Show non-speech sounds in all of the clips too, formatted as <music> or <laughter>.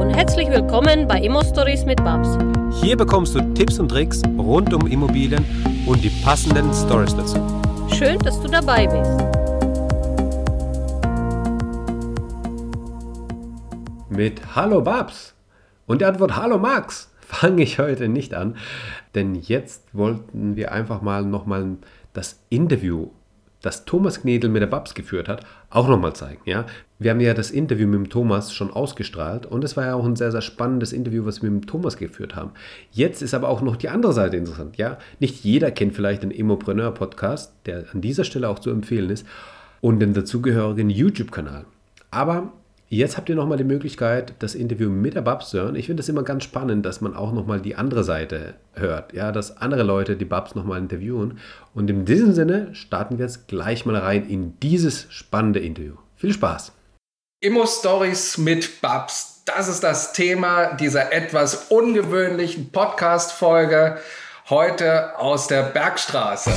und herzlich willkommen bei Immo Stories mit Babs. Hier bekommst du Tipps und Tricks rund um Immobilien und die passenden Stories dazu. Schön, dass du dabei bist. Mit Hallo Babs und der Antwort Hallo Max fange ich heute nicht an, denn jetzt wollten wir einfach mal nochmal das Interview das Thomas Knedel mit der Babs geführt hat, auch nochmal zeigen. Ja? Wir haben ja das Interview mit dem Thomas schon ausgestrahlt und es war ja auch ein sehr, sehr spannendes Interview, was wir mit dem Thomas geführt haben. Jetzt ist aber auch noch die andere Seite interessant. Ja? Nicht jeder kennt vielleicht den Immopreneur-Podcast, der an dieser Stelle auch zu empfehlen ist, und den dazugehörigen YouTube-Kanal. Aber Jetzt habt ihr nochmal die Möglichkeit, das Interview mit der Babs zu hören. Ich finde es immer ganz spannend, dass man auch nochmal die andere Seite hört. Ja, dass andere Leute die Babs nochmal interviewen. Und in diesem Sinne starten wir jetzt gleich mal rein in dieses spannende Interview. Viel Spaß! Immo-Stories mit Babs. Das ist das Thema dieser etwas ungewöhnlichen Podcast-Folge heute aus der Bergstraße.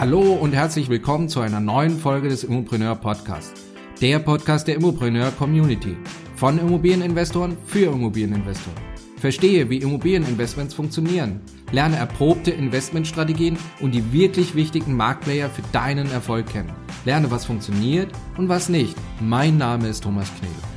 Hallo und herzlich willkommen zu einer neuen Folge des Immopreneur Podcast. Der Podcast der Immopreneur Community. Von Immobilieninvestoren für Immobilieninvestoren. Verstehe, wie Immobilieninvestments funktionieren. Lerne erprobte Investmentstrategien und die wirklich wichtigen Marktplayer für deinen Erfolg kennen. Lerne, was funktioniert und was nicht. Mein Name ist Thomas Knebel.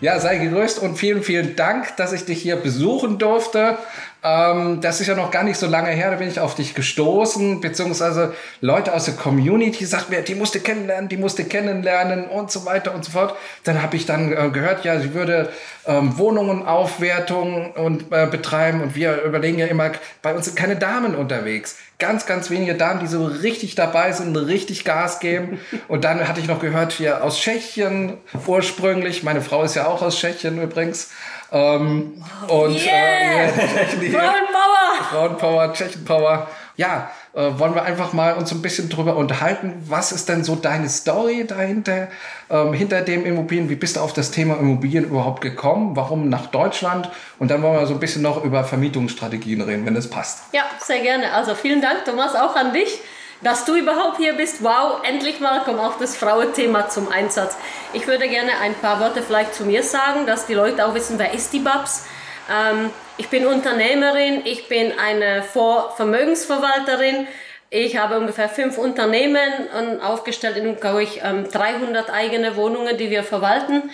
Ja, sei gegrüßt und vielen, vielen Dank, dass ich dich hier besuchen durfte. Ähm, das ist ja noch gar nicht so lange her, da bin ich auf dich gestoßen, beziehungsweise Leute aus der Community sagten mir, die musste kennenlernen, die musste kennenlernen und so weiter und so fort. Dann habe ich dann äh, gehört, ja, sie würde ähm, Wohnungen Aufwertung und äh, betreiben und wir überlegen ja immer, bei uns sind keine Damen unterwegs. Ganz, ganz wenige Damen, die so richtig dabei sind, richtig Gas geben. <laughs> Und dann hatte ich noch gehört, hier aus Tschechien ursprünglich. Meine Frau ist ja auch aus Tschechien übrigens. Ähm, und yeah! äh, <laughs> Frauenpower! Frauenpower, Tschechenpower. Ja, äh, wollen wir einfach mal uns ein bisschen drüber unterhalten. Was ist denn so deine Story dahinter, ähm, hinter dem Immobilien? Wie bist du auf das Thema Immobilien überhaupt gekommen? Warum nach Deutschland? Und dann wollen wir so ein bisschen noch über Vermietungsstrategien reden, wenn es passt. Ja, sehr gerne. Also vielen Dank, Thomas, auch an dich dass du überhaupt hier bist. Wow, endlich mal kommt auch das Frauenthema zum Einsatz. Ich würde gerne ein paar Worte vielleicht zu mir sagen, dass die Leute auch wissen, wer ist die Babs. Ähm, ich bin Unternehmerin, ich bin eine Vermögensverwalterin. Ich habe ungefähr fünf Unternehmen aufgestellt in glaube ich 300 eigene Wohnungen, die wir verwalten.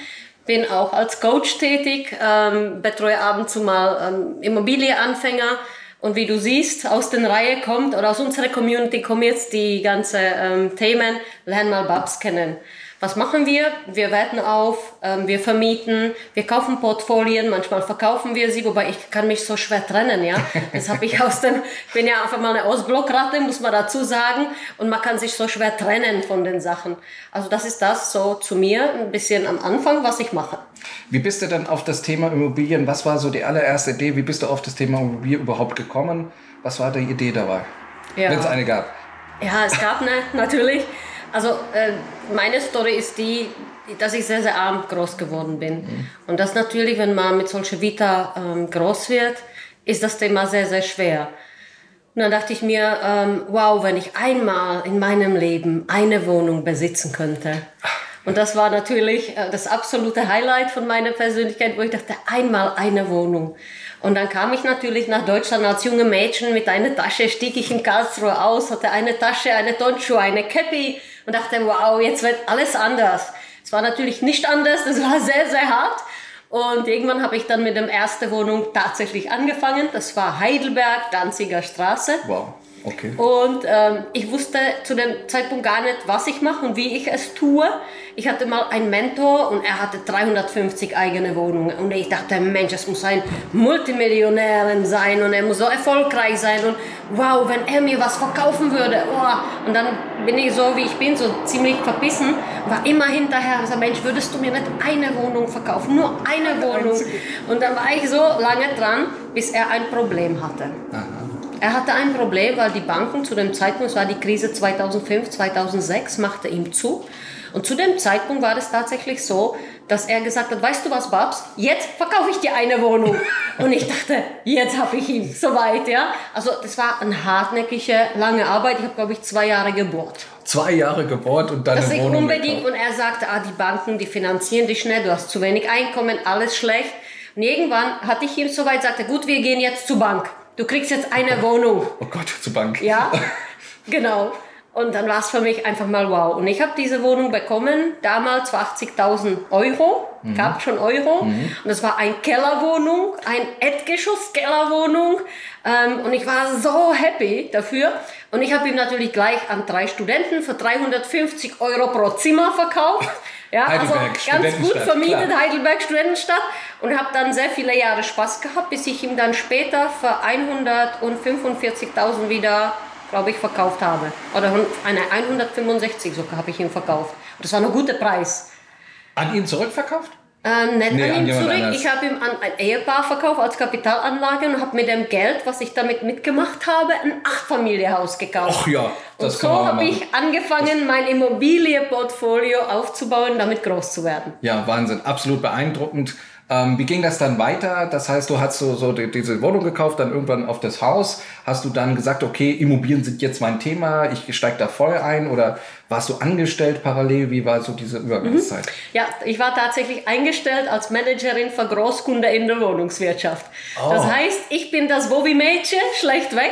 Bin auch als Coach tätig, ähm, betreue ab und zu mal ähm, Immobilieanfänger, und wie du siehst, aus den Reihe kommt oder aus unserer Community kommen jetzt die ganzen ähm, Themen, lern mal Babs kennen. Was machen wir? Wir werten auf, ähm, wir vermieten, wir kaufen Portfolien, manchmal verkaufen wir sie, wobei ich kann mich so schwer trennen, ja. Das habe ich aus dem, ich bin ja einfach mal eine Ausblockratte, muss man dazu sagen, und man kann sich so schwer trennen von den Sachen. Also das ist das so zu mir ein bisschen am Anfang, was ich mache. Wie bist du dann auf das Thema Immobilien? Was war so die allererste Idee? Wie bist du auf das Thema Immobilien überhaupt gekommen? Was war die Idee dabei? Ja. Wenn es eine gab. Ja, es gab eine, <laughs> natürlich. Also äh, meine Story ist die, dass ich sehr, sehr arm groß geworden bin. Mhm. Und das natürlich, wenn man mit solcher Vita ähm, groß wird, ist das Thema sehr, sehr schwer. Und dann dachte ich mir, ähm, wow, wenn ich einmal in meinem Leben eine Wohnung besitzen könnte. Und das war natürlich äh, das absolute Highlight von meiner Persönlichkeit, wo ich dachte, einmal eine Wohnung. Und dann kam ich natürlich nach Deutschland als junge Mädchen mit einer Tasche, stieg ich in Karlsruhe aus, hatte eine Tasche, eine Tonschuhe, eine Käppi und dachte, wow, jetzt wird alles anders. Es war natürlich nicht anders, das war sehr, sehr hart. Und irgendwann habe ich dann mit der ersten Wohnung tatsächlich angefangen. Das war Heidelberg, Danziger Straße. Wow. Okay. Und ähm, ich wusste zu dem Zeitpunkt gar nicht, was ich mache und wie ich es tue. Ich hatte mal einen Mentor und er hatte 350 eigene Wohnungen. Und ich dachte, Mensch, es muss ein Multimillionär sein und er muss so erfolgreich sein. Und wow, wenn er mir was verkaufen würde. Oh. Und dann bin ich so, wie ich bin, so ziemlich verbissen. War immer hinterher und gesagt, Mensch, würdest du mir nicht eine Wohnung verkaufen? Nur eine Wohnung. Und dann war ich so lange dran, bis er ein Problem hatte. Aha. Er hatte ein Problem, weil die Banken zu dem Zeitpunkt, es war die Krise 2005, 2006, machte ihm zu. Und zu dem Zeitpunkt war es tatsächlich so, dass er gesagt hat, weißt du was, Babs, jetzt verkaufe ich dir eine Wohnung. <laughs> Und ich dachte, jetzt habe ich ihn, soweit, ja. Also das war eine hartnäckige, lange Arbeit. Ich habe, glaube ich, zwei Jahre gebohrt. Zwei Jahre gebohrt und dann Das eine Wohnung unbedingt. gekauft. Und er sagte, ah, die Banken, die finanzieren dich schnell, du hast zu wenig Einkommen, alles schlecht. Und irgendwann hatte ich ihm soweit, sagte, gut, wir gehen jetzt zur Bank. Du kriegst jetzt eine Wohnung. Oh Gott, zur Bank. Ja, genau. Und dann war es für mich einfach mal wow. Und ich habe diese Wohnung bekommen, damals für 80.000 Euro, gab schon Euro. Und das war eine Kellerwohnung, ein Erdgeschoss-Kellerwohnung. Ähm, und ich war so happy dafür. Und ich habe ihm natürlich gleich an drei Studenten für 350 Euro pro Zimmer verkauft. Ja, also ganz gut vermietet, klar. Heidelberg Studentenstadt und habe dann sehr viele Jahre Spaß gehabt, bis ich ihm dann später für 145.000 wieder, glaube ich, verkauft habe. Oder eine 165 sogar habe ich ihm verkauft. Das war ein guter Preis. An ihn zurückverkauft? Ähm, nicht Nee, an an ihn jemand zurück. Ich habe ihm an ein Ehepaar verkauft als Kapitalanlage und habe mit dem Geld, was ich damit mitgemacht habe, ein Achtfamilienhaus gekauft. Ach ja, und das so kann man habe ich angefangen, mein Immobilienportfolio aufzubauen, damit groß zu werden. Ja, Wahnsinn, absolut beeindruckend. Ähm, wie ging das dann weiter? Das heißt, du hast so, so die, diese Wohnung gekauft, dann irgendwann auf das Haus. Hast du dann gesagt, okay, Immobilien sind jetzt mein Thema, ich steige da voll ein? Oder warst du angestellt parallel? Wie war so diese Übergangszeit? Ja, ich war tatsächlich eingestellt als Managerin für Großkunde in der Wohnungswirtschaft. Das heißt, ich bin das Wobi-Mädchen, schlecht weg.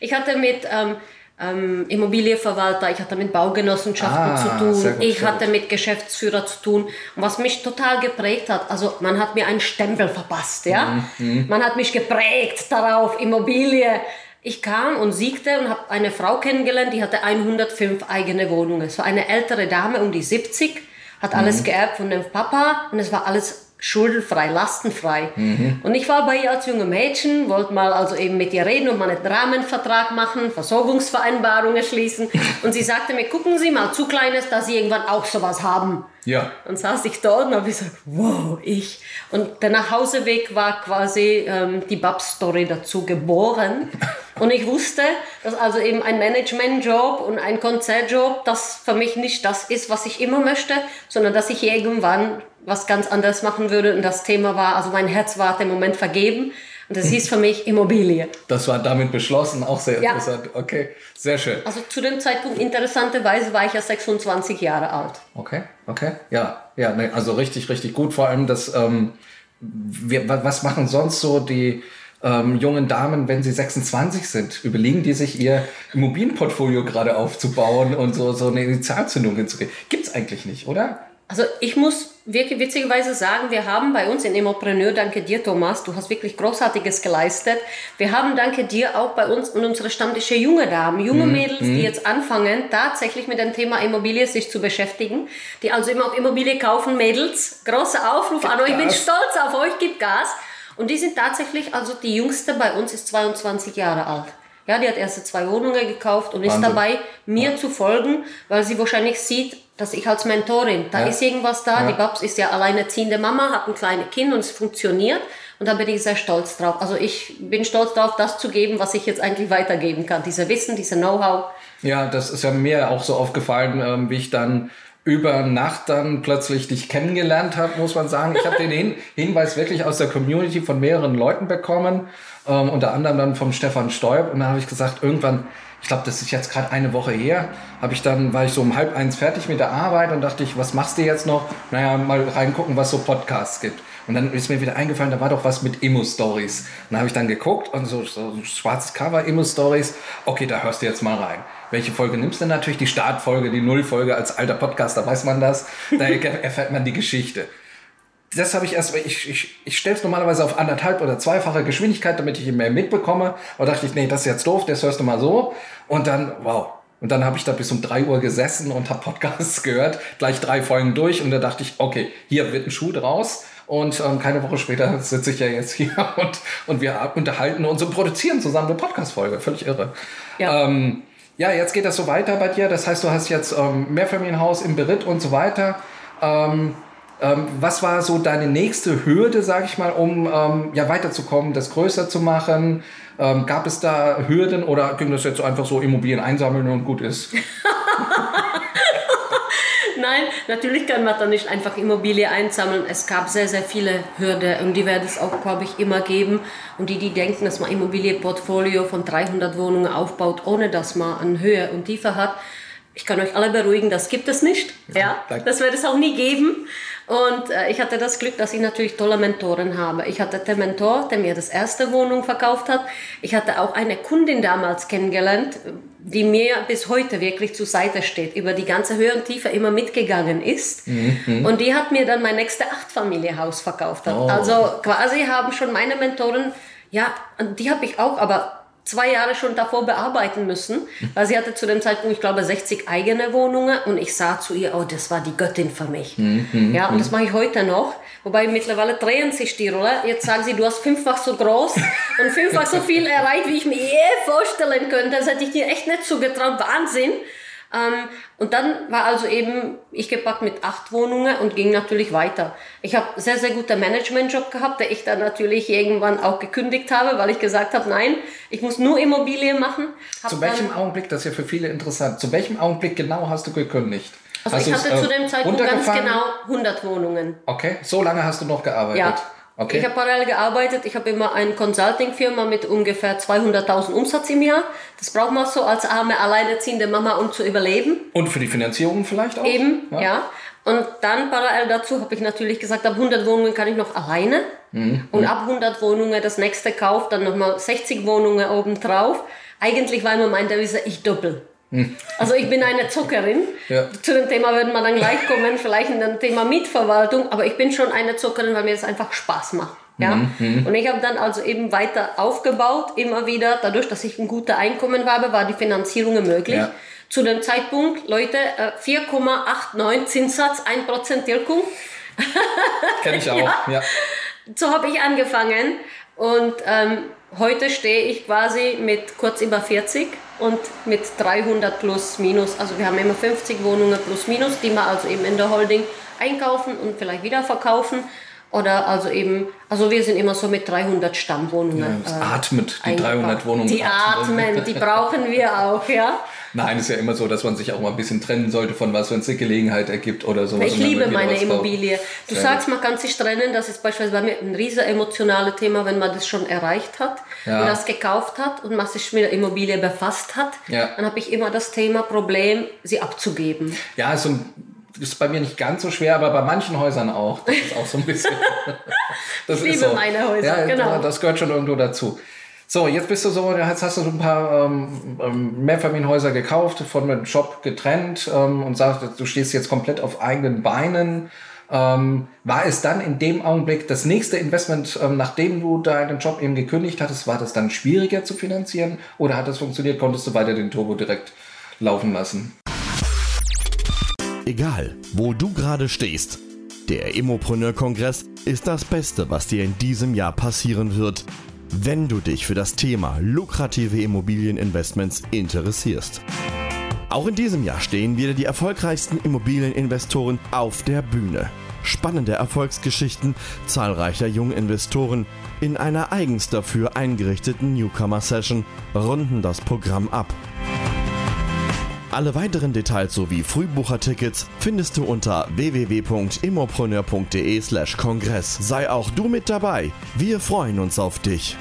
Ich hatte mit ähm, ähm, Immobilienverwalter, ich hatte mit Baugenossenschaften Ah, zu tun, gut, ich hatte mit Geschäftsführer zu tun. Und was mich total geprägt hat, also man hat mir einen Stempel verpasst, ja. Mhm, Man hat mich geprägt darauf, Immobilie. Ich kam und siegte und habe eine Frau kennengelernt, die hatte 105 eigene Wohnungen. Es war eine ältere Dame um die 70, hat alles Mhm. geerbt von dem Papa und es war alles schuldenfrei, lastenfrei. Mhm. Und ich war bei ihr als junge Mädchen, wollte mal also eben mit ihr reden und mal einen Rahmenvertrag machen, Versorgungsvereinbarungen schließen. Und sie sagte mir, gucken Sie mal, zu klein ist, dass Sie irgendwann auch sowas haben. Ja. Und saß ich dort und habe gesagt, wow, ich. Und der Nachhauseweg war quasi ähm, die Babs-Story dazu geboren. <laughs> Und ich wusste, dass also eben ein Managementjob und ein Konzertjob, das für mich nicht das ist, was ich immer möchte, sondern dass ich irgendwann was ganz anderes machen würde. Und das Thema war, also mein Herz war im Moment vergeben. Und das hieß für mich Immobilie. Das war damit beschlossen, auch sehr Ja. interessant. Okay, sehr schön. Also zu dem Zeitpunkt, interessanterweise, war ich ja 26 Jahre alt. Okay, okay. Ja, ja, also richtig, richtig gut. Vor allem das, ähm, wir, wa- was machen sonst so die ähm, jungen Damen, wenn sie 26 sind? Überlegen die sich ihr Immobilienportfolio gerade aufzubauen und so, so eine Initialzündung hinzugehen? Gibt's eigentlich nicht, oder? Also ich muss wirklich witzigerweise sagen, wir haben bei uns in Immopreneur, danke dir Thomas, du hast wirklich Großartiges geleistet. Wir haben danke dir auch bei uns und unsere Stammtische junge Damen, junge Mädels, die jetzt anfangen, tatsächlich mit dem Thema Immobilie sich zu beschäftigen, die also immer auch Immobilie kaufen, Mädels. Großer Aufruf an euch, ich bin stolz auf euch, gibt Gas. Und die sind tatsächlich, also die jüngste bei uns ist 22 Jahre alt. Ja, die hat erste zwei Wohnungen gekauft und ist Wahnsinn. dabei, mir zu folgen, weil sie wahrscheinlich sieht, dass ich als Mentorin, da Ja. ist irgendwas da. Ja. Die Babs ist ja alleinerziehende Mama, hat ein kleines Kind und es funktioniert. Und da bin ich sehr stolz drauf. Also ich bin stolz drauf, das zu geben, was ich jetzt eigentlich weitergeben kann. Diese Wissen, diese Know-how. Ja, das ist ja mir auch so aufgefallen, ähm, wie ich dann über Nacht dann plötzlich dich kennengelernt habe, muss man sagen. Ich habe den Hin <laughs> Hinweis wirklich aus der Community von mehreren Leuten bekommen, ähm, unter anderem dann vom Stefan Stoib. Und dann habe ich gesagt, irgendwann, ich glaube, das ist jetzt gerade eine Woche her, habe ich dann, war ich so um halb eins fertig mit der Arbeit und dachte ich, was machst du jetzt noch? Naja, mal reingucken, was so Podcasts gibt. Und dann ist mir wieder eingefallen, da war doch was mit Immo-Stories. Und dann habe ich dann geguckt und so, so ein schwarzes Cover, Immo-Stories. Okay, da hörst du jetzt mal rein. Welche Folge nimmst du denn natürlich? Die Startfolge, die Nullfolge als alter Podcaster, weiß man das. Da <laughs> erfährt man die Geschichte. Das habe ich erst, ich, ich, ich stelle es normalerweise auf anderthalb oder zweifache Geschwindigkeit, damit ich mehr mitbekomme. Aber dachte ich, nee, das ist jetzt doof, das hörst du mal so. Und dann, wow. Und dann habe ich da bis um drei Uhr gesessen und habe Podcasts gehört, gleich drei Folgen durch. Und da dachte ich, okay, hier wird ein Schuh draus. Und ähm, keine Woche später <laughs> sitze ich ja jetzt hier <laughs> und, und wir unterhalten uns und produzieren zusammen eine Podcast-Folge. Völlig irre. Ja. Ähm, ja, jetzt geht das so weiter bei dir. Das heißt, du hast jetzt ähm, Mehrfamilienhaus im Beritt und so weiter. Ähm, ähm, was war so deine nächste Hürde, sage ich mal, um ähm, ja weiterzukommen, das größer zu machen? Ähm, gab es da Hürden oder ging das jetzt einfach so Immobilien einsammeln und gut ist? <laughs> Nein, natürlich kann man da nicht einfach Immobilie einsammeln. Es gab sehr, sehr viele Hürden und die wird es auch, glaube ich, immer geben. Und die, die denken, dass man Immobilienportfolio von 300 Wohnungen aufbaut, ohne dass man eine Höhe und Tiefe hat, ich kann euch alle beruhigen, das gibt es nicht. Ja, das wird es auch nie geben. Und äh, ich hatte das Glück, dass ich natürlich tolle Mentoren habe. Ich hatte den Mentor, der mir das erste Wohnung verkauft hat. Ich hatte auch eine Kundin damals kennengelernt, die mir bis heute wirklich zur Seite steht, über die ganze Höhe und Tiefe immer mitgegangen ist. Mhm. Und die hat mir dann mein nächstes Achtfamilienhaus verkauft. Oh. Also quasi haben schon meine Mentoren, ja, die habe ich auch, aber zwei Jahre schon davor bearbeiten müssen, weil sie hatte zu dem Zeitpunkt, ich glaube, 60 eigene Wohnungen und ich sah zu ihr, oh, das war die Göttin für mich. Mhm, ja, und das mache ich heute noch. Wobei mittlerweile drehen sich die Rolle. Jetzt sagen sie, du hast fünffach so groß und fünffach so viel erreicht, wie ich mir je vorstellen könnte. Das hätte ich dir echt nicht zugetraut. Wahnsinn. Ähm, und dann war also eben ich gepackt mit acht Wohnungen und ging natürlich weiter. Ich habe sehr, sehr guter Managementjob gehabt, der ich dann natürlich irgendwann auch gekündigt habe, weil ich gesagt habe, nein, ich muss nur Immobilien machen. Hab zu welchem Augenblick, das ist ja für viele interessant, zu welchem Augenblick genau hast du gekündigt? Also hast ich hatte zu dem Zeitpunkt ganz genau 100 Wohnungen. Okay, so lange hast du noch gearbeitet? Ja. Okay. Ich habe parallel gearbeitet. Ich habe immer eine Consulting-Firma mit ungefähr 200.000 Umsatz im Jahr. Das braucht man so als arme, alleinerziehende Mama, um zu überleben. Und für die Finanzierung vielleicht auch? Eben, ja. ja. Und dann parallel dazu habe ich natürlich gesagt, ab 100 Wohnungen kann ich noch alleine. Mhm. Und ab 100 Wohnungen das nächste Kauf, dann nochmal 60 Wohnungen obendrauf. Eigentlich war immer mein Devise, ich doppel. <laughs> Also ich bin eine Zuckerin. Ja. Zu dem Thema würden wir dann gleich kommen, vielleicht in dem Thema Mietverwaltung, aber ich bin schon eine Zuckerin, weil mir das einfach Spaß macht. Ja? Mhm. Und ich habe dann also eben weiter aufgebaut, immer wieder, dadurch, dass ich ein gutes Einkommen habe, war die Finanzierung möglich. Ja. Zu dem Zeitpunkt, Leute, 4,89 äh, Zinssatz, 1% Tilgung. Kenne ich <laughs> auch, ja. ja. So habe ich angefangen und ähm, heute stehe ich quasi mit kurz über 40 und mit 300 plus minus. Also wir haben immer 50 Wohnungen plus minus, die wir also eben in der Holding einkaufen und vielleicht wieder verkaufen. Oder also eben, also wir sind immer so mit 300 Stammwohnungen. Ja, es äh, atmet, die 300 Wohnungen. Die atmen, die brauchen wir auch, ja. Nein, ist ja immer so, dass man sich auch mal ein bisschen trennen sollte von was, wenn es eine Gelegenheit ergibt oder sowas. Ich liebe meine Immobilie. Du Sehr sagst, man kann sich trennen, das ist beispielsweise bei mir ein riesen emotionales Thema, wenn man das schon erreicht hat ja. und das gekauft hat und man sich mit der Immobilie befasst hat, ja. dann habe ich immer das Thema Problem, sie abzugeben. Ja, so ein ist bei mir nicht ganz so schwer, aber bei manchen Häusern auch. Das ist auch so ein bisschen. <laughs> <laughs> ich liebe so. meine Häuser, ja, genau. Das gehört schon irgendwo dazu. So, jetzt bist du so, jetzt hast du so ein paar ähm, ähm, Mehrfamilienhäuser gekauft, von dem Job getrennt ähm, und sagst, du stehst jetzt komplett auf eigenen Beinen. Ähm, war es dann in dem Augenblick das nächste Investment, ähm, nachdem du deinen Job eben gekündigt hattest, war das dann schwieriger zu finanzieren oder hat es funktioniert? Konntest du weiter den Turbo direkt laufen lassen? Egal, wo du gerade stehst, der Immopreneur-Kongress ist das Beste, was dir in diesem Jahr passieren wird wenn du dich für das Thema lukrative Immobilieninvestments interessierst. Auch in diesem Jahr stehen wieder die erfolgreichsten Immobilieninvestoren auf der Bühne. Spannende Erfolgsgeschichten zahlreicher Junginvestoren in einer eigens dafür eingerichteten Newcomer-Session runden das Programm ab. Alle weiteren Details sowie Frühbuchertickets findest du unter www.immopreneur.de/kongress. Sei auch du mit dabei. Wir freuen uns auf dich.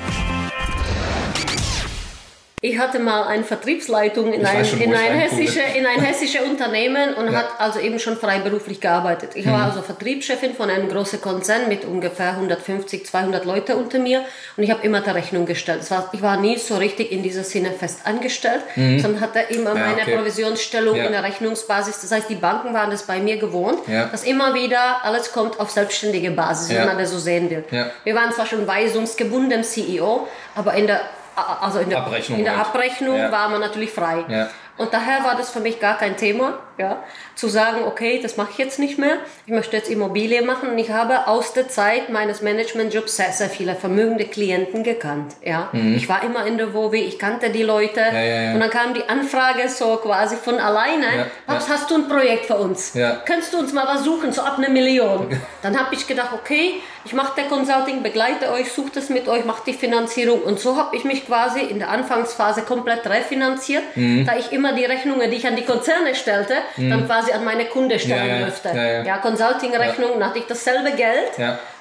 Ich hatte mal eine Vertriebsleitung in ein, schon, in, ein hessische, in ein hessisches <laughs> Unternehmen und ja. hat also eben schon freiberuflich gearbeitet. Ich mhm. war also Vertriebschefin von einem großen Konzern mit ungefähr 150, 200 Leute unter mir und ich habe immer die Rechnung gestellt. War, ich war nie so richtig in dieser Sinne fest angestellt, mhm. sondern hatte immer ja, meine okay. Provisionsstellung ja. in der Rechnungsbasis. Das heißt, die Banken waren das bei mir gewohnt, dass immer wieder alles kommt auf selbstständige Basis, wenn man das so sehen will. Wir waren zwar schon weisungsgebunden CEO, aber in der also in der Abrechnung, in der halt. Abrechnung ja. war man natürlich frei. Ja. Und daher war das für mich gar kein Thema, ja, zu sagen, okay, das mache ich jetzt nicht mehr. Ich möchte jetzt Immobilie machen. Und ich habe aus der Zeit meines Managementjobs sehr, sehr viele vermögende Klienten gekannt. Ja. Mhm. Ich war immer in der WoW, ich kannte die Leute. Ja, ja, ja. Und dann kam die Anfrage so quasi von alleine. Was hast du ein Projekt für uns? Könntest du uns mal was suchen, so ab einer Million? Dann habe ich gedacht, okay, ich mache der Consulting, begleite euch, suche das mit euch, mache die Finanzierung und so habe ich mich quasi in der Anfangsphase komplett refinanziert, Mhm. da ich immer die Rechnungen, die ich an die Konzerne stellte, dann quasi an meine Kunde stellen Ja, ja, dürfte. ja, ja. Consulting-Rechnung, dann hatte ich dasselbe Geld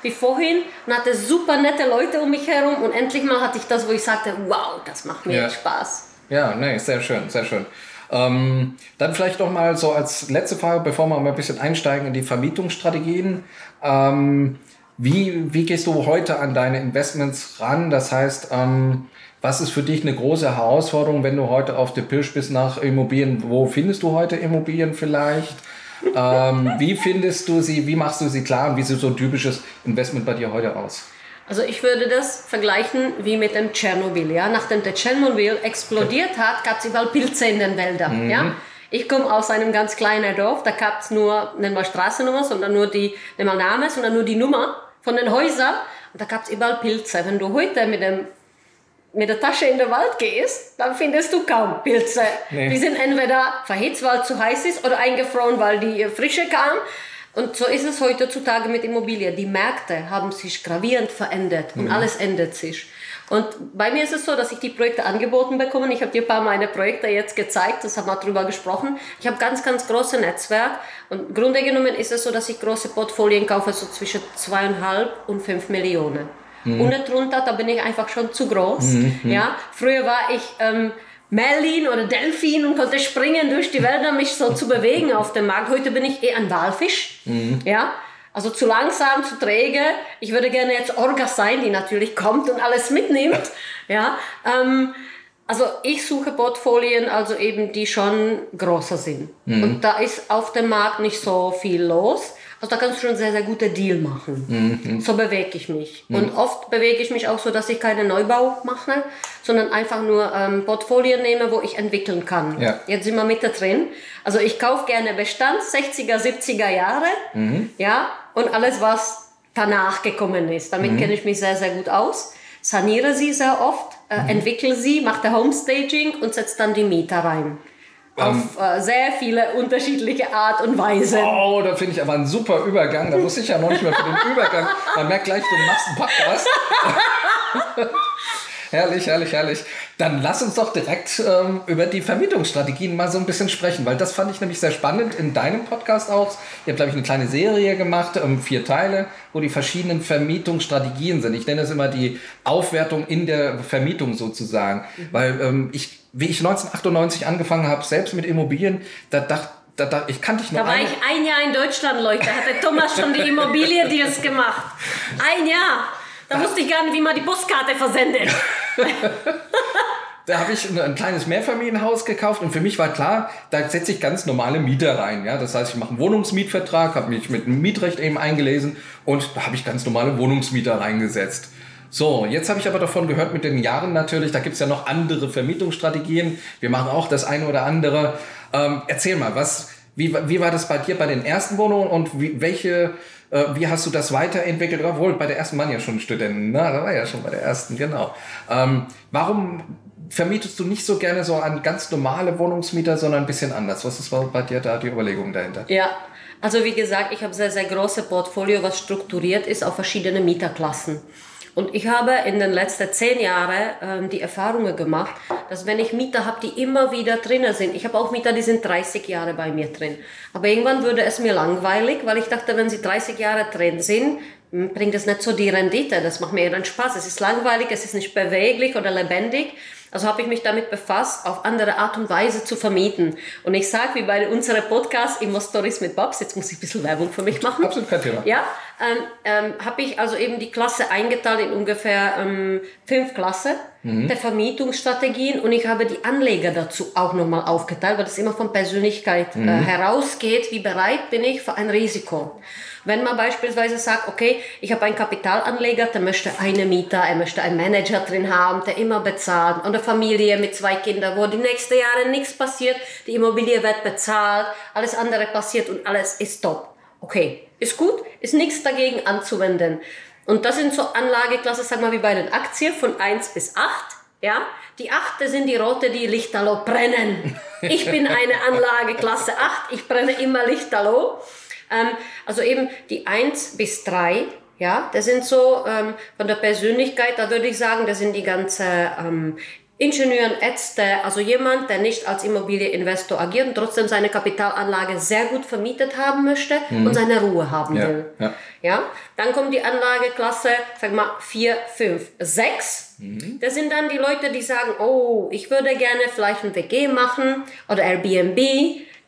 wie vorhin und hatte super nette Leute um mich herum und endlich mal hatte ich das, wo ich sagte, wow, das macht mir Spaß. Ja, nee, sehr schön, sehr schön. Ähm, dann vielleicht noch mal so als letzte Frage, bevor wir mal ein bisschen einsteigen in die Vermietungsstrategien. Ähm, wie, wie gehst du heute an deine Investments ran? Das heißt, ähm, was ist für dich eine große Herausforderung, wenn du heute auf der Pirsch bist nach Immobilien? Wo findest du heute Immobilien vielleicht? ähm, wie findest du sie? Wie machst du sie klar? Und wie sieht so ein typisches Investment bei dir heute aus? Also ich würde das vergleichen wie mit dem Tschernobyl. Ja? Nachdem der Tschernobyl explodiert hat, gab es überall Pilze in den Wäldern. Ja? Ich komme aus einem ganz kleinen Dorf, da gab es nur, nennen wir Straßennummer, sondern nur die, nennen wir Name, sondern nur die Nummer von den Häusern. Und da gab es überall Pilze. Wenn du heute mit dem mit der Tasche in den Wald gehst, dann findest du kaum Pilze. Nee. Die sind entweder verhitzt, weil es zu heiß ist, oder eingefroren, weil die Frische kam. Und so ist es heutzutage mit Immobilien. Die Märkte haben sich gravierend verändert und alles ändert sich. Und bei mir ist es so, dass ich die Projekte angeboten bekomme. Ich habe dir ein paar meiner Projekte jetzt gezeigt, das haben wir drüber gesprochen. Ich habe ganz, ganz große Netzwerk und im Grunde genommen ist es so, dass ich große Portfolien kaufe, so zwischen zweieinhalb und fünf Millionen. Und darunter, da bin ich einfach schon zu groß. Ja, früher war ich ähm, Merlin oder Delfin und konnte springen durch die Wälder, mich so zu bewegen auf dem Markt. Heute bin ich eher ein Walfisch. Ja, also zu langsam, zu träge. Ich würde gerne jetzt Orga sein, die natürlich kommt und alles mitnimmt. Ja, ähm, also ich suche Portfolien, also eben die schon größer sind. Und da ist auf dem Markt nicht so viel los. Also da kannst du schon sehr, sehr gute Deal machen. So bewege ich mich. Und oft bewege ich mich auch so, dass ich keinen Neubau mache, sondern einfach nur ähm, Portfolien nehme, wo ich entwickeln kann. Ja. Jetzt sind wir mit drin. Also ich kaufe gerne Bestand, 60er, 70er Jahre. Ja, und alles, was danach gekommen ist. Damit kenne ich mich sehr, sehr gut aus. Saniere sie sehr oft, äh, entwickle sie, mache Homestaging und setze dann die Mieter rein. Auf äh, sehr viele unterschiedliche Art und Weise. Oh, da finde ich aber einen super Übergang. Da wusste ich ja noch nicht mehr für den Übergang. Man merkt gleich, du machst einen Podcast. <laughs> herrlich, herrlich, herrlich. Dann lass uns doch direkt ähm, über die Vermietungsstrategien mal so ein bisschen sprechen, weil das fand ich nämlich sehr spannend in deinem Podcast auch. Ihr habt, glaube ich, eine kleine Serie gemacht, ähm, vier Teile, wo die verschiedenen Vermietungsstrategien sind. Ich nenne es immer die Aufwertung in der Vermietung sozusagen, weil ähm, ich, wie ich 1998 angefangen habe, selbst mit Immobilien, da dachte da, da, ich kannte ich nur Da war eine- ich ein Jahr in Deutschland, Leute. Da hatte Thomas schon die Immobilien-Deals gemacht. Ein Jahr. Da wusste ich gar nicht, wie man die Buskarte versendet. <laughs> Da habe ich ein, ein kleines Mehrfamilienhaus gekauft und für mich war klar, da setze ich ganz normale Mieter rein. Ja? Das heißt, ich mache einen Wohnungsmietvertrag, habe mich mit dem Mietrecht eben eingelesen und da habe ich ganz normale Wohnungsmieter reingesetzt. So, jetzt habe ich aber davon gehört mit den Jahren natürlich, da gibt es ja noch andere Vermietungsstrategien. Wir machen auch das eine oder andere. Ähm, erzähl mal, was, wie, wie war das bei dir bei den ersten Wohnungen und wie, welche, äh, wie hast du das weiterentwickelt? Obwohl, bei der ersten waren ja schon Studenten, ne? da war ja schon bei der ersten, genau. Ähm, warum vermietest du nicht so gerne so an ganz normale Wohnungsmieter, sondern ein bisschen anders? Was ist bei dir da die Überlegung dahinter? Ja, also wie gesagt, ich habe sehr, sehr große Portfolio, was strukturiert ist auf verschiedene Mieterklassen. Und ich habe in den letzten zehn Jahren ähm, die Erfahrungen gemacht, dass wenn ich Mieter habe, die immer wieder drinnen sind, ich habe auch Mieter, die sind 30 Jahre bei mir drin. Aber irgendwann würde es mir langweilig, weil ich dachte, wenn sie 30 Jahre drin sind, m, bringt es nicht so die Rendite. Das macht mir dann Spaß. Es ist langweilig, es ist nicht beweglich oder lebendig. Also habe ich mich damit befasst, auf andere Art und Weise zu vermieten. Und ich sage, wie bei unserem Podcast Immo Stories mit Babs, jetzt muss ich ein bisschen Werbung für mich machen. Absolut kein Thema. Ja, ähm, ähm, habe ich also eben die Klasse eingeteilt in ungefähr ähm, fünf Klassen der Vermietungsstrategien und ich habe die Anleger dazu auch nochmal aufgeteilt, weil das immer von Persönlichkeit äh, herausgeht, wie bereit bin ich für ein Risiko. Wenn man beispielsweise sagt, okay, ich habe einen Kapitalanleger, der möchte einen Mieter, er möchte einen Manager drin haben, der immer bezahlt, und eine Familie mit zwei Kindern, wo die nächsten Jahre nichts passiert, die Immobilie wird bezahlt, alles andere passiert und alles ist top. Okay, ist gut, ist nichts dagegen anzuwenden. Und das sind so Anlageklassen, sag mal, wie bei den Aktien von 1 bis 8. Ja, die achte sind die rote, die Lichterloh brennen. Ich bin eine Anlageklasse 8, ich brenne immer Lichterloh. Ähm, also eben die 1 bis 3, Ja, das sind so ähm, von der Persönlichkeit, da würde ich sagen, das sind die ganze ähm, Ingenieuren, Ärzte, also jemand, der nicht als Immobilieninvestor agiert und trotzdem seine Kapitalanlage sehr gut vermietet haben möchte und seine Ruhe haben Ja, will. ja. Ja, dann kommt die Anlageklasse, sag mal, 4, 5, 6. Das sind dann die Leute, die sagen, oh, ich würde gerne vielleicht ein WG machen oder Airbnb.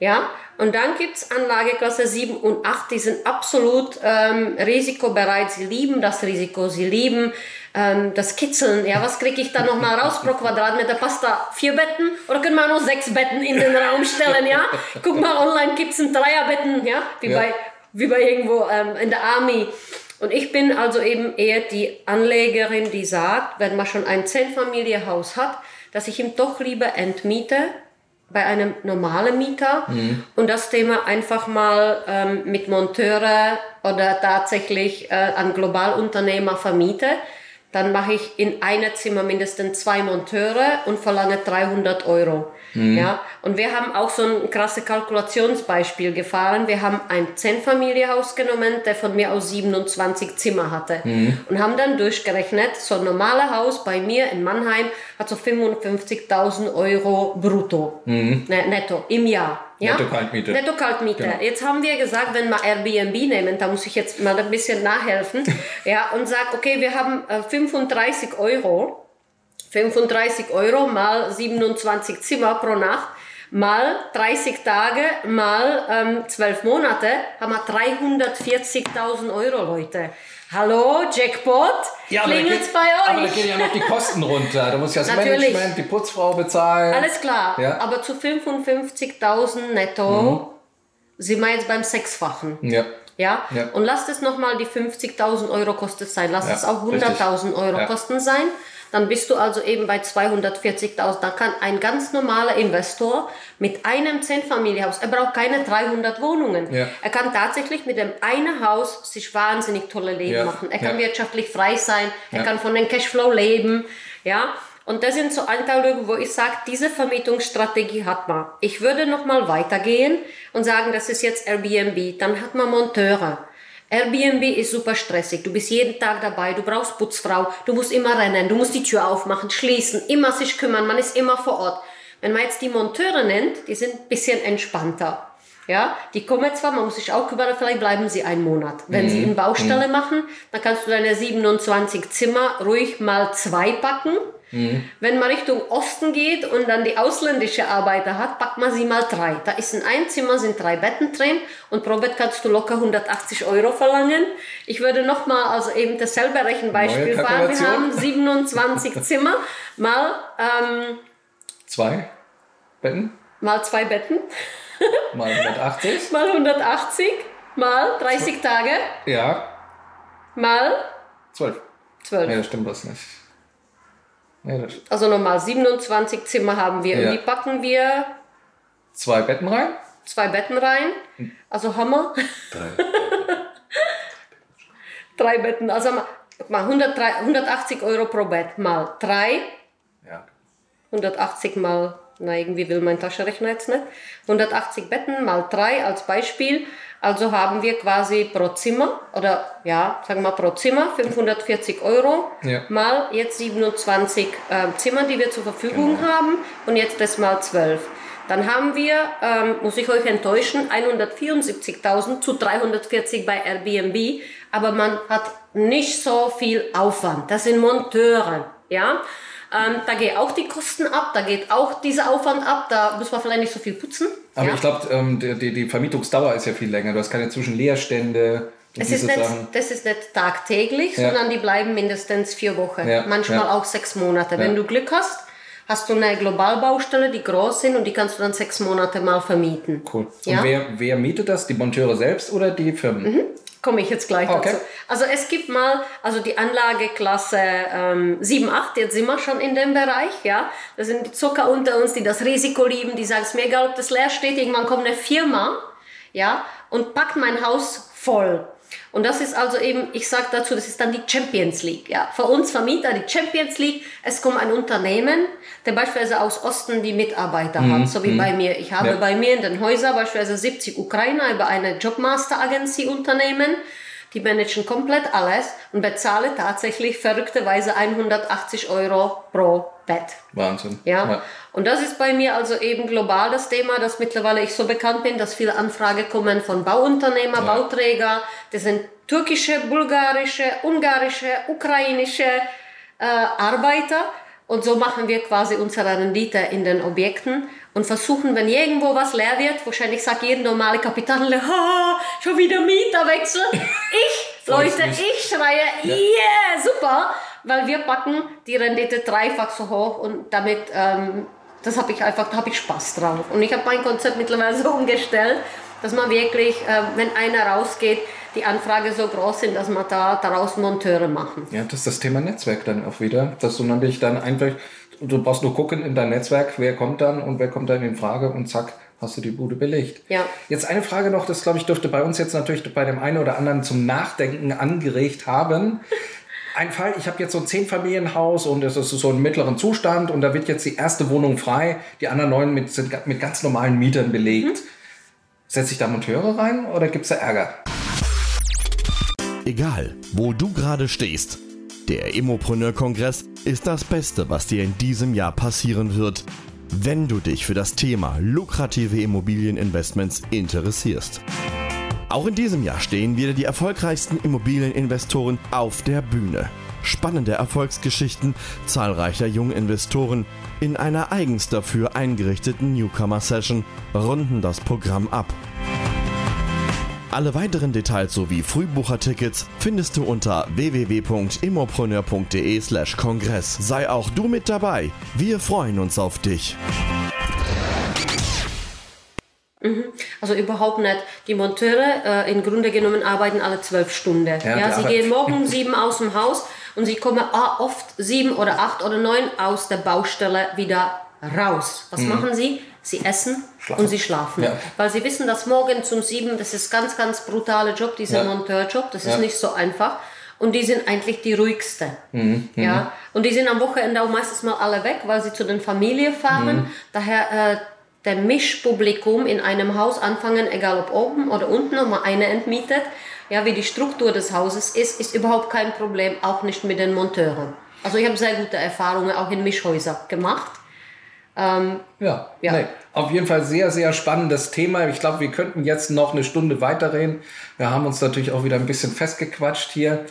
Ja, und dann gibt's Anlageklasse 7 und 8, die sind absolut ähm, risikobereit. Sie lieben das Risiko, sie lieben ähm, das Kitzeln. Ja, was kriege ich da nochmal raus pro Quadratmeter? Passt da vier Betten oder können wir noch sechs Betten in den Raum stellen? Ja, guck mal, online gibt's ein Dreierbetten, ja, wie Ja. bei wie bei irgendwo ähm, in der Army. Und ich bin also eben eher die Anlegerin, die sagt, wenn man schon ein Zehnfamilienhaus hat, dass ich ihm doch lieber entmiete bei einem normalen Mieter und das Thema einfach mal ähm, mit Monteure oder tatsächlich äh, an Globalunternehmer vermiete. Dann mache ich in einem Zimmer mindestens zwei Monteure und verlange 300 Euro. Ja, und wir haben auch so ein krasse Kalkulationsbeispiel gefahren. Wir haben ein Zehnfamilienhaus genommen, der von mir aus 27 Zimmer hatte. Und haben dann durchgerechnet, so ein normales Haus bei mir in Mannheim hat so 55.000 Euro brutto, ne, netto, im Jahr. Ja? Netto Kaltmiete. Netto Kaltmiete. Genau. Jetzt haben wir gesagt, wenn wir Airbnb nehmen, da muss ich jetzt mal ein bisschen nachhelfen, <laughs> ja, und sag, okay, wir haben äh, 35 Euro 35 Euro mal 27 Zimmer pro Nacht mal 30 Tage mal ähm, 12 Monate haben wir 340.000 Euro, Leute. Hallo, Jackpot? Klingelt's bei aber da euch? gehen ja noch die Kosten runter. Da muss ja das Natürlich. Management, die Putzfrau bezahlen. Alles klar. Ja. Aber zu 55.000 netto sind wir jetzt beim Sechsfachen. Ja. Ja? Ja. Und lasst es nochmal die 50.000 Euro kostet sein. Lasst Ja, es auch richtig. 100.000 Euro Ja. kosten sein. Dann bist du also eben bei 240.000. Da kann ein ganz normaler Investor mit einem Zehnfamilienhaus, er braucht keine 300 Wohnungen. Ja. Er kann tatsächlich mit dem einen Haus sich wahnsinnig tolle Leben Ja. machen. Er kann Ja. wirtschaftlich frei sein. Er kann von den Cashflow leben. Ja. Und das sind so Anteile, wo ich sage, diese Vermietungsstrategie hat man. Ich würde noch mal weitergehen und sagen, das ist jetzt Airbnb. Dann hat man Monteure. Airbnb ist super stressig. Du bist jeden Tag dabei. Du brauchst Putzfrau. Du musst immer rennen. Du musst die Tür aufmachen, schließen, immer sich kümmern. Man ist immer vor Ort. Wenn man jetzt die Monteure nennt, die sind ein bisschen entspannter. Ja, die kommen zwar, man muss sich auch kümmern, vielleicht bleiben sie einen Monat. Wenn sie eine Baustelle machen, dann kannst du deine 27 Zimmer ruhig mal zwei packen. Wenn man Richtung Osten geht und dann die ausländische Arbeiter hat, packt man sie mal drei. Da ist in einem Zimmer sind drei Betten drin und pro Bett kannst du locker 180 Euro verlangen. Ich würde nochmal also eben dasselbe Rechenbeispiel fahren. Wir haben 27 <laughs> Zimmer mal, ähm, Zwei Betten, mal zwei Betten, mal 180. mal 180, mal 30 Tage, Ja, mal zwölf. 12. Nee, das stimmt was nicht. Nee, das Also nochmal 27 Zimmer haben wir Ja. und die packen wir zwei Betten rein. zwei Betten rein. Also Hammer. <laughs> Drei Betten. Also mal, guck mal 103, 180 Euro pro Bett mal drei. Ja. 180 mal, na irgendwie will mein Taschenrechner jetzt nicht. 180 Betten mal drei als Beispiel. Also haben wir quasi pro Zimmer oder ja, sagen wir mal pro Zimmer 540 Euro Ja. mal jetzt 27 ähm, Zimmer, die wir zur Verfügung Genau. haben und jetzt das mal 12. Dann haben wir, ähm, muss ich euch enttäuschen, 174.000 zu 340 bei Airbnb, aber man hat nicht so viel Aufwand. Das sind Monteure, ja. Ähm, da geht auch die Kosten ab, da geht auch dieser Aufwand ab, da muss man vielleicht nicht so viel putzen. Aber ja. ich glaube, ähm, die, die, Vermietungsdauer ist ja viel länger. Du hast keine Zwischenleerstände es ist nicht, das ist nicht tagtäglich, Ja. sondern die bleiben mindestens vier Wochen, Ja, manchmal auch sechs Monate. Wenn du Glück hast, hast du eine Globalbaustelle, die groß sind und die kannst du dann sechs Monate mal vermieten. Cool. Ja? Und wer, wer mietet das? Die Monteure selbst oder die Firmen? Komme ich jetzt gleich Okay. dazu. Also es gibt mal, also die Anlageklasse ähm, 7, 8, jetzt sind wir schon in dem Bereich, ja. Das sind die Zucker unter uns, die das Risiko lieben, die sagen, es mir egal, ob das leer steht, irgendwann kommt eine Firma, ja, und packt mein Haus voll. Und das ist also eben, ich sage dazu, das ist dann die Champions League. Ja. Für uns Vermieter die Champions League. Es kommt ein Unternehmen, der beispielsweise aus Osten die Mitarbeiter hat, so wie bei mir. Ich habe Ja. bei mir in den Häusern beispielsweise 70 Ukrainer über eine Jobmaster-Agency Unternehmen. die managen komplett alles und bezahle tatsächlich verrückterweise 180 Euro pro Bett. Wahnsinn. Ja? ja? Und das ist bei mir also eben global das Thema, dass mittlerweile ich so bekannt bin, dass viele Anfragen kommen von Bauunternehmer, ja. Bauträger, das sind türkische, bulgarische, ungarische, ukrainische äh, Arbeiter. Und so machen wir quasi unsere Rendite in den Objekten und versuchen, wenn irgendwo was leer wird, wahrscheinlich sagt jeder normale Kapitän, <laughs> schon wieder Mieterwechsel. <laughs> Ich, Leute, ich schreie, yeah, super, weil wir packen die Rendite dreifach so hoch und damit, ähm, das habe ich einfach, da habe ich Spaß drauf. Und ich habe mein Konzept mittlerweile <laughs> so umgestellt, dass man wirklich, äh, wenn einer rausgeht, die Anfrage so groß sind, dass man da daraus Monteure machen. Ja, das ist das Thema Netzwerk dann auch wieder, dass du nämlich dann einfach du brauchst nur gucken in dein Netzwerk, wer kommt dann und wer kommt dann in Frage und zack, hast du die Bude belegt. Ja. Jetzt eine Frage noch, das glaube ich dürfte bei uns jetzt natürlich bei dem einen oder anderen zum Nachdenken angeregt haben. Ein Fall, ich habe jetzt so ein Zehnfamilienhaus und es ist so ein mittleren Zustand und da wird jetzt die erste Wohnung frei, die anderen neun mit, sind mit ganz normalen Mietern belegt. Mhm. Setze ich da Monteure rein oder gibt es da Ärger? Egal, wo du gerade stehst. Der Immopreneur-Kongress ist das Beste, was dir in diesem Jahr passieren wird, wenn du dich für das Thema lukrative Immobilieninvestments interessierst. Auch in diesem Jahr stehen wieder die erfolgreichsten Immobilieninvestoren auf der Bühne. Spannende Erfolgsgeschichten zahlreicher Junginvestoren in einer eigens dafür eingerichteten Newcomer-Session runden das Programm ab. Alle weiteren Details sowie Frühbuchertickets findest du unter www.immopreneur.de/kongress. Sei auch du mit dabei. Wir freuen uns auf dich. Also überhaupt nicht. Die Monteure äh, im Grunde genommen arbeiten alle zwölf Stunden. Ja, ja sie gehen morgen um sieben aus dem Haus und sie kommen ah, oft sieben oder acht oder neun aus der Baustelle wieder raus. Was mhm. machen sie? Sie essen schlafen. und sie schlafen. Ja. Weil sie wissen, dass morgen zum sieben, das ist ganz, ganz brutaler Job, dieser ja. Monteurjob, das ist nicht so einfach. Und die sind eigentlich die ruhigsten. Mhm. Ja? Mhm. Und die sind am Wochenende auch meistens mal alle weg, weil sie zu den Familien fahren. Mhm. Daher äh, der Mischpublikum in einem Haus anfangen, egal ob oben oder unten, ob man eine entmietet, ja, wie die Struktur des Hauses ist, ist überhaupt kein Problem, auch nicht mit den Monteuren. Also ich habe sehr gute Erfahrungen auch in Mischhäusern gemacht. Ähm, ja, ja. Nee, auf jeden Fall sehr, sehr spannendes Thema. Ich glaube, wir könnten jetzt noch eine Stunde weiterreden. Wir haben uns natürlich auch wieder ein bisschen festgequatscht hier.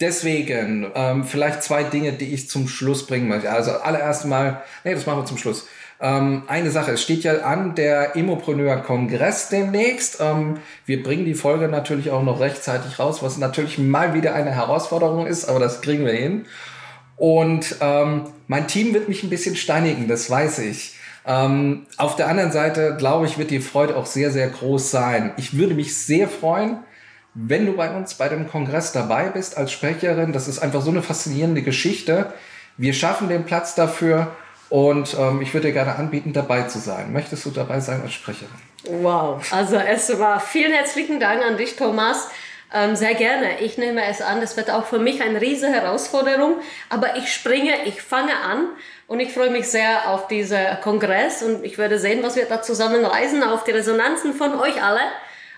Deswegen ähm, vielleicht zwei Dinge, die ich zum Schluss bringen möchte. Also allererst mal, nee, das machen wir zum Schluss. Ähm, eine Sache, es steht ja an der Immopreneur-Kongress demnächst. Ähm, wir bringen die Folge natürlich auch noch rechtzeitig raus, was natürlich mal wieder eine Herausforderung ist, aber das kriegen wir hin. Und ähm, mein Team wird mich ein bisschen steinigen, das weiß ich. Ähm, auf der anderen Seite, glaube ich, wird die Freude auch sehr, sehr groß sein. Ich würde mich sehr freuen, wenn du bei uns bei dem Kongress dabei bist als Sprecherin. Das ist einfach so eine faszinierende Geschichte. Wir schaffen den Platz dafür und ähm, ich würde dir gerne anbieten, dabei zu sein. Möchtest du dabei sein als Sprecherin? Wow, also es war vielen herzlichen Dank an dich, Thomas. Ähm, sehr gerne. Ich nehme es an. Das wird auch für mich eine riesige Herausforderung. Aber ich springe, ich fange an und ich freue mich sehr auf diesen Kongress und ich werde sehen, was wir da zusammen reisen, auf die Resonanzen von euch alle.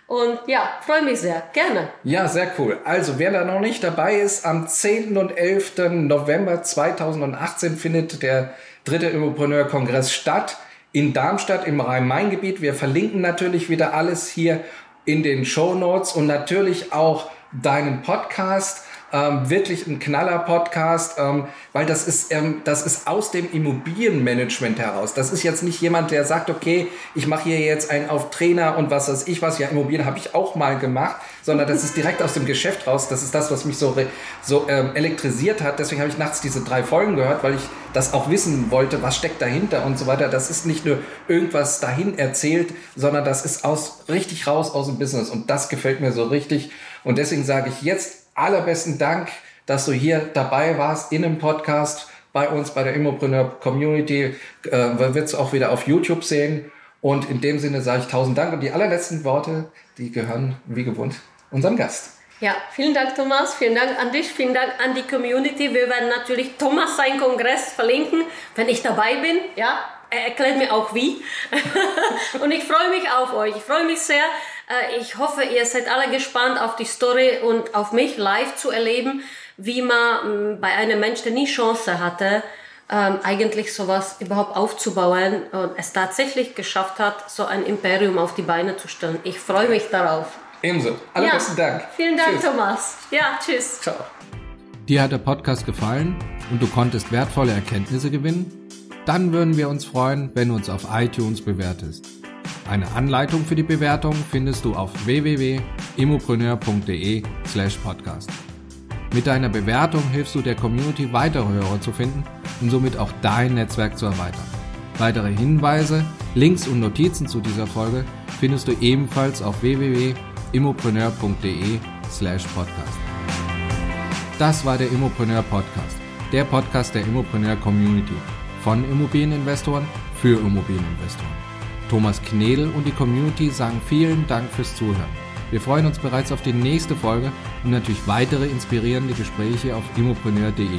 Und ja, freue mich sehr. Gerne. Ja, sehr cool. Also, wer da noch nicht dabei ist, am 10. und 11. November 2018 findet der dritte Immopreneur-Kongress statt in Darmstadt im Rhein-Main-Gebiet. Wir verlinken natürlich wieder alles hier in den Show Notes und natürlich auch deinen Podcast. Ähm, wirklich ein Knaller-Podcast, ähm, weil das ist, ähm, das ist aus dem Immobilienmanagement heraus. Das ist jetzt nicht jemand, der sagt, okay, ich mache hier jetzt einen auf Trainer und was weiß ich was. Ja, Immobilien habe ich auch mal gemacht, sondern das ist direkt aus dem Geschäft raus. Das ist das, was mich so, so ähm, elektrisiert hat. Deswegen habe ich nachts diese drei Folgen gehört, weil ich das auch wissen wollte, was steckt dahinter und so weiter. Das ist nicht nur irgendwas dahin erzählt, sondern das ist aus, richtig raus aus dem Business. Und das gefällt mir so richtig. Und deswegen sage ich jetzt allerbesten Dank, dass du hier dabei warst in einem Podcast bei uns, bei der Immopreneur Community. Äh, wird es auch wieder auf YouTube sehen. Und in dem Sinne sage ich tausend Dank. Und die allerletzten Worte, die gehören wie gewohnt unserem Gast. Ja, vielen Dank, Thomas. Vielen Dank an dich. Vielen Dank an die Community. Wir werden natürlich Thomas seinen Kongress verlinken, wenn ich dabei bin. Ja, er erklärt mir auch wie. <laughs> und ich freue mich auf euch. Ich freue mich sehr. Äh, ich hoffe, ihr seid alle gespannt auf die Story und auf mich live zu erleben, wie man mm, bei einem Menschen, der nie Chance hatte, ähm, eigentlich sowas überhaupt aufzubauen und es tatsächlich geschafft hat, so ein Imperium auf die Beine zu stellen. Ich freue mich darauf. Ebenso. Allerbesten ja, Dank. Vielen Dank, tschüss. Thomas. Ja, tschüss. Ciao. Dir hat der Podcast gefallen und du konntest wertvolle Erkenntnisse gewinnen? Dann würden wir uns freuen, wenn du uns auf iTunes bewertest. Eine Anleitung für die Bewertung findest du auf www.immopreneur.de/podcast. Mit deiner Bewertung hilfst du der Community, weitere Hörer zu finden und somit auch dein Netzwerk zu erweitern. Weitere Hinweise, Links und Notizen zu dieser Folge findest du ebenfalls auf www.immopreneur.de/podcast. Das war der Immopreneur Podcast, der Podcast der Immopreneur Community von Immobilieninvestoren für Immobilieninvestoren. Thomas Knedel und die Community sagen vielen Dank fürs Zuhören. Wir freuen uns bereits auf die nächste Folge und natürlich weitere inspirierende Gespräche auf immopreneur.de.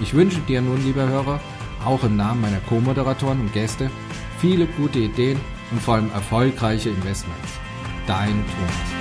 Ich wünsche dir nun, lieber Hörer, auch im Namen meiner Co-Moderatoren und Gäste, viele gute Ideen und vor allem erfolgreiche Investments. Dein Thomas.